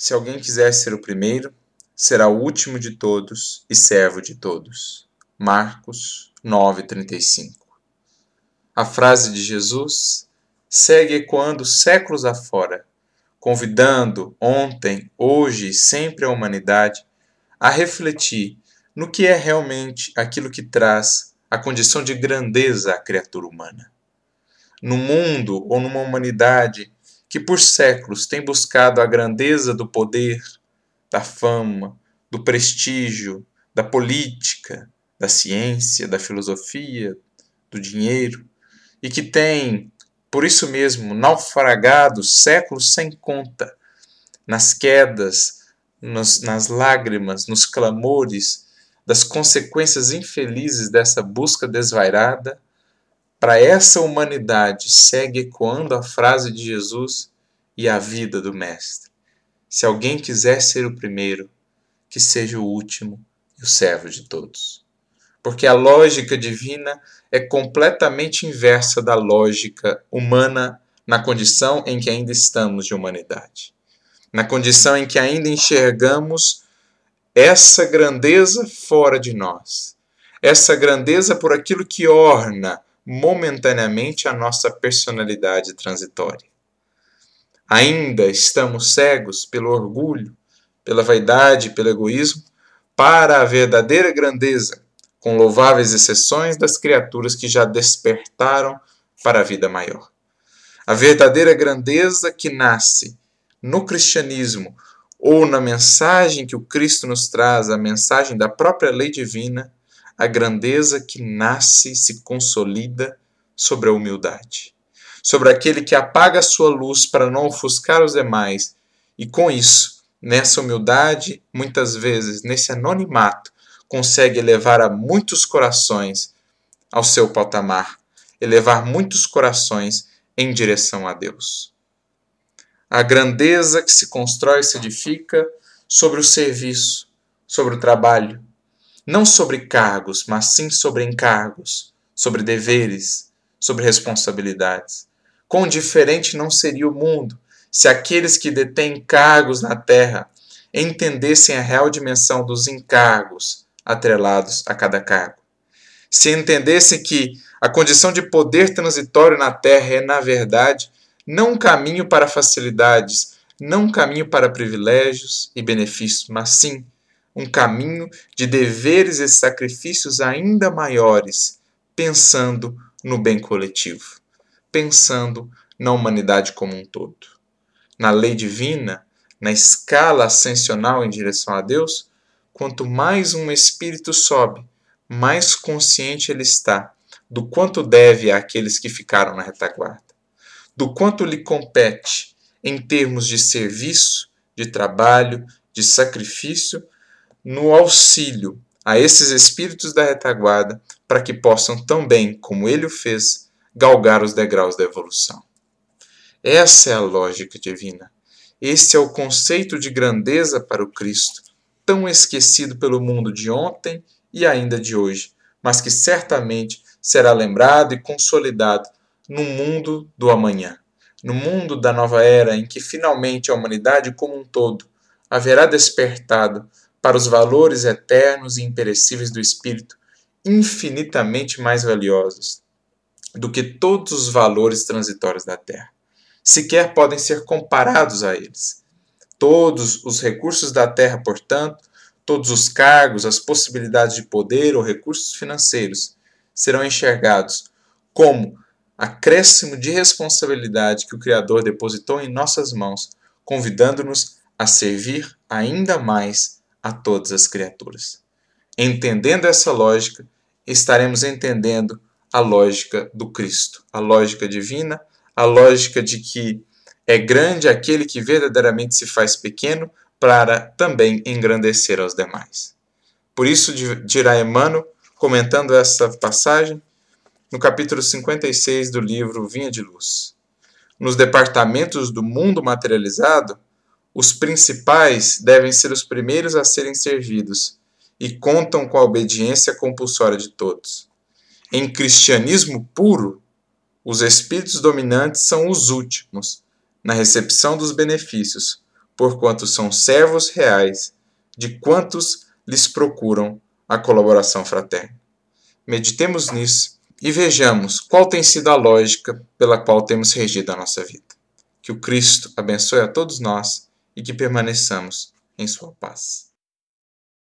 Se alguém quiser ser o primeiro, será o último de todos e servo de todos. Marcos 9:35. A frase de Jesus segue ecoando séculos afora, convidando ontem, hoje e sempre a humanidade a refletir no que é realmente aquilo que traz a condição de grandeza à criatura humana. No mundo ou numa humanidade que por séculos tem buscado a grandeza do poder, da fama, do prestígio, da política, da ciência, da filosofia, do dinheiro, e que tem, por isso mesmo, naufragado séculos sem conta nas quedas, nos, nas lágrimas, nos clamores das consequências infelizes dessa busca desvairada para essa humanidade segue ecoando a frase de Jesus e a vida do Mestre. Se alguém quiser ser o primeiro, que seja o último e o servo de todos. Porque a lógica divina é completamente inversa da lógica humana na condição em que ainda estamos de humanidade. Na condição em que ainda enxergamos essa grandeza fora de nós. Essa grandeza por aquilo que orna momentaneamente a nossa personalidade transitória. Ainda estamos cegos pelo orgulho, pela vaidade, pelo egoísmo, para a verdadeira grandeza, com louváveis exceções das criaturas que já despertaram para a vida maior. A verdadeira grandeza que nasce no cristianismo ou na mensagem que o Cristo nos traz, a mensagem da própria lei divina, a grandeza que nasce e se consolida sobre a humildade, sobre aquele que apaga a sua luz para não ofuscar os demais, e com isso, nessa humildade, muitas vezes, nesse anonimato, consegue elevar a muitos corações ao seu patamar, elevar muitos corações em direção a Deus. A grandeza que se constrói e se edifica sobre o serviço, sobre o trabalho, não sobre cargos, mas sim sobre encargos, sobre deveres, sobre responsabilidades. Quão diferente não seria o mundo se aqueles que detêm cargos na terra entendessem a real dimensão dos encargos atrelados a cada cargo. Se entendessem que a condição de poder transitório na terra é, na verdade, não um caminho para facilidades, não um caminho para privilégios e benefícios, mas sim um caminho de deveres e sacrifícios ainda maiores, pensando no bem coletivo, pensando na humanidade como um todo. Na lei divina, na escala ascensional em direção a Deus, quanto mais um espírito sobe, mais consciente ele está do quanto deve àqueles que ficaram na retaguarda, do quanto lhe compete em termos de serviço, de trabalho, de sacrifício no auxílio a esses espíritos da retaguarda para que possam também, como ele o fez, galgar os degraus da evolução. Essa é a lógica divina. Esse é o conceito de grandeza para o Cristo, tão esquecido pelo mundo de ontem e ainda de hoje, mas que certamente será lembrado e consolidado no mundo do amanhã, no mundo da nova era em que finalmente a humanidade como um todo haverá despertado para os valores eternos e imperecíveis do Espírito, infinitamente mais valiosos do que todos os valores transitórios da Terra. Sequer podem ser comparados a eles. Todos os recursos da Terra, portanto, todos os cargos, as possibilidades de poder ou recursos financeiros serão enxergados como acréscimo de responsabilidade que o Criador depositou em nossas mãos, convidando-nos a servir ainda mais a todas as criaturas. Entendendo essa lógica, estaremos entendendo a lógica do Cristo, a lógica divina, a lógica de que é grande aquele que verdadeiramente se faz pequeno para também engrandecer aos demais. Por isso dirá Emmanuel, comentando essa passagem, no capítulo 56 do livro Vinha de Luz. Nos departamentos do mundo materializado, os principais devem ser os primeiros a serem servidos e contam com a obediência compulsória de todos. Em cristianismo puro, os espíritos dominantes são os últimos na recepção dos benefícios, porquanto são servos reais de quantos lhes procuram a colaboração fraterna. Meditemos nisso e vejamos qual tem sido a lógica pela qual temos regido a nossa vida. Que o Cristo abençoe a todos nós e que permaneçamos em Sua paz.